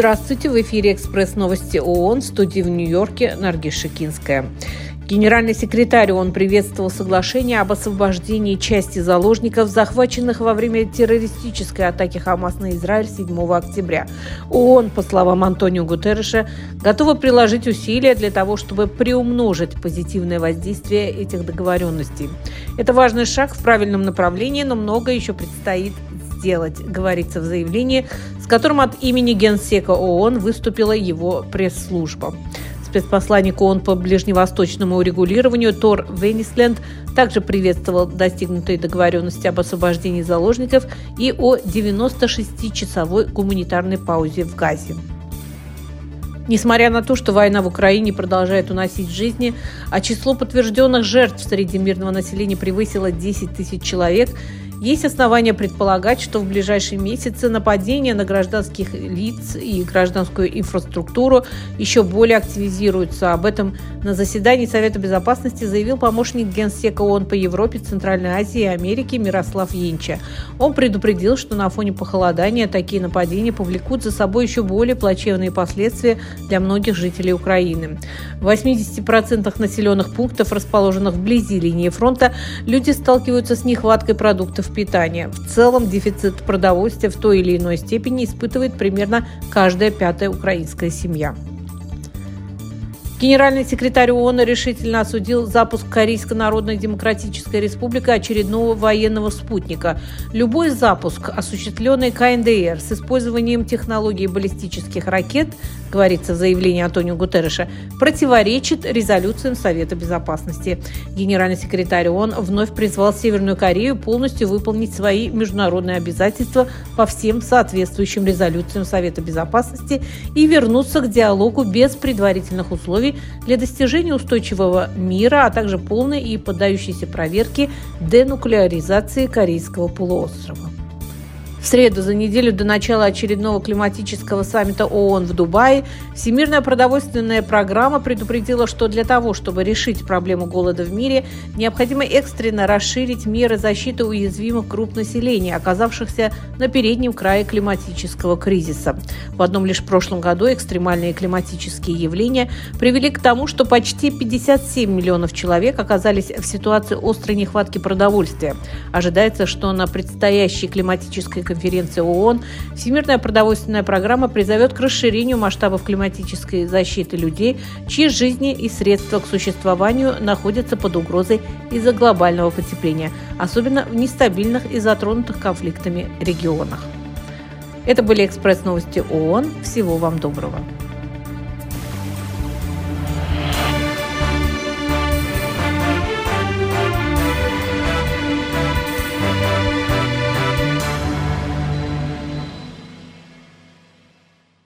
Здравствуйте, в эфире «Экспресс новости ООН» в студии в Нью-Йорке Наргиз Шикинская. Генеральный секретарь ООН приветствовал соглашение об освобождении части заложников, захваченных во время террористической атаки Хамас на Израиль 7 октября. ООН, по словам Антонио Гутерреша, готова приложить усилия для того, чтобы приумножить позитивное воздействие этих договоренностей. Это важный шаг в правильном направлении, но много еще предстоит сделать, говорится в заявлении, с которым от имени Генсека ООН выступила его пресс-служба. Спецпосланник ООН по ближневосточному урегулированию Тор Венисленд также приветствовал достигнутые договоренности об освобождении заложников и о 96-часовой гуманитарной паузе в Газе. Несмотря на то, что война в Украине продолжает уносить жизни, а число подтвержденных жертв среди мирного населения превысило 10 тысяч человек, есть основания предполагать, что в ближайшие месяцы нападения на гражданских лиц и гражданскую инфраструктуру еще более активизируются. Об этом на заседании Совета Безопасности заявил помощник Генсека ООН по Европе, Центральной Азии и Америке Мирослав Енча. Он предупредил, что на фоне похолодания такие нападения повлекут за собой еще более плачевные последствия для многих жителей Украины. В 80% населенных пунктов, расположенных вблизи линии фронта, люди сталкиваются с нехваткой продуктов питания. В целом дефицит продовольствия в той или иной степени испытывает примерно каждая пятая украинская семья. Генеральный секретарь ООН решительно осудил запуск Корейской Народной Демократической Республики очередного военного спутника. Любой запуск, осуществленный КНДР с использованием технологии баллистических ракет, говорится в заявлении Антонио Гутерреша, противоречит резолюциям Совета Безопасности. Генеральный секретарь ООН вновь призвал Северную Корею полностью выполнить свои международные обязательства по всем соответствующим резолюциям Совета Безопасности и вернуться к диалогу без предварительных условий для достижения устойчивого мира, а также полной и поддающейся проверке денуклеаризации Корейского полуострова. В среду, за неделю до начала очередного климатического саммита ООН в Дубае, Всемирная продовольственная программа предупредила, что для того, чтобы решить проблему голода в мире, необходимо экстренно расширить меры защиты уязвимых групп населения, оказавшихся на переднем крае климатического кризиса. В одном лишь прошлом году экстремальные климатические явления привели к тому, что почти 57 миллионов человек оказались в ситуации острой нехватки продовольствия. Ожидается, что на предстоящей климатической конференции ООН Всемирная продовольственная программа призовет к расширению масштабов климатической защиты людей, чьи жизни и средства к существованию находятся под угрозой из-за глобального потепления, особенно в нестабильных и затронутых конфликтами регионах. Это были экспресс-новости ООН. Всего вам доброго.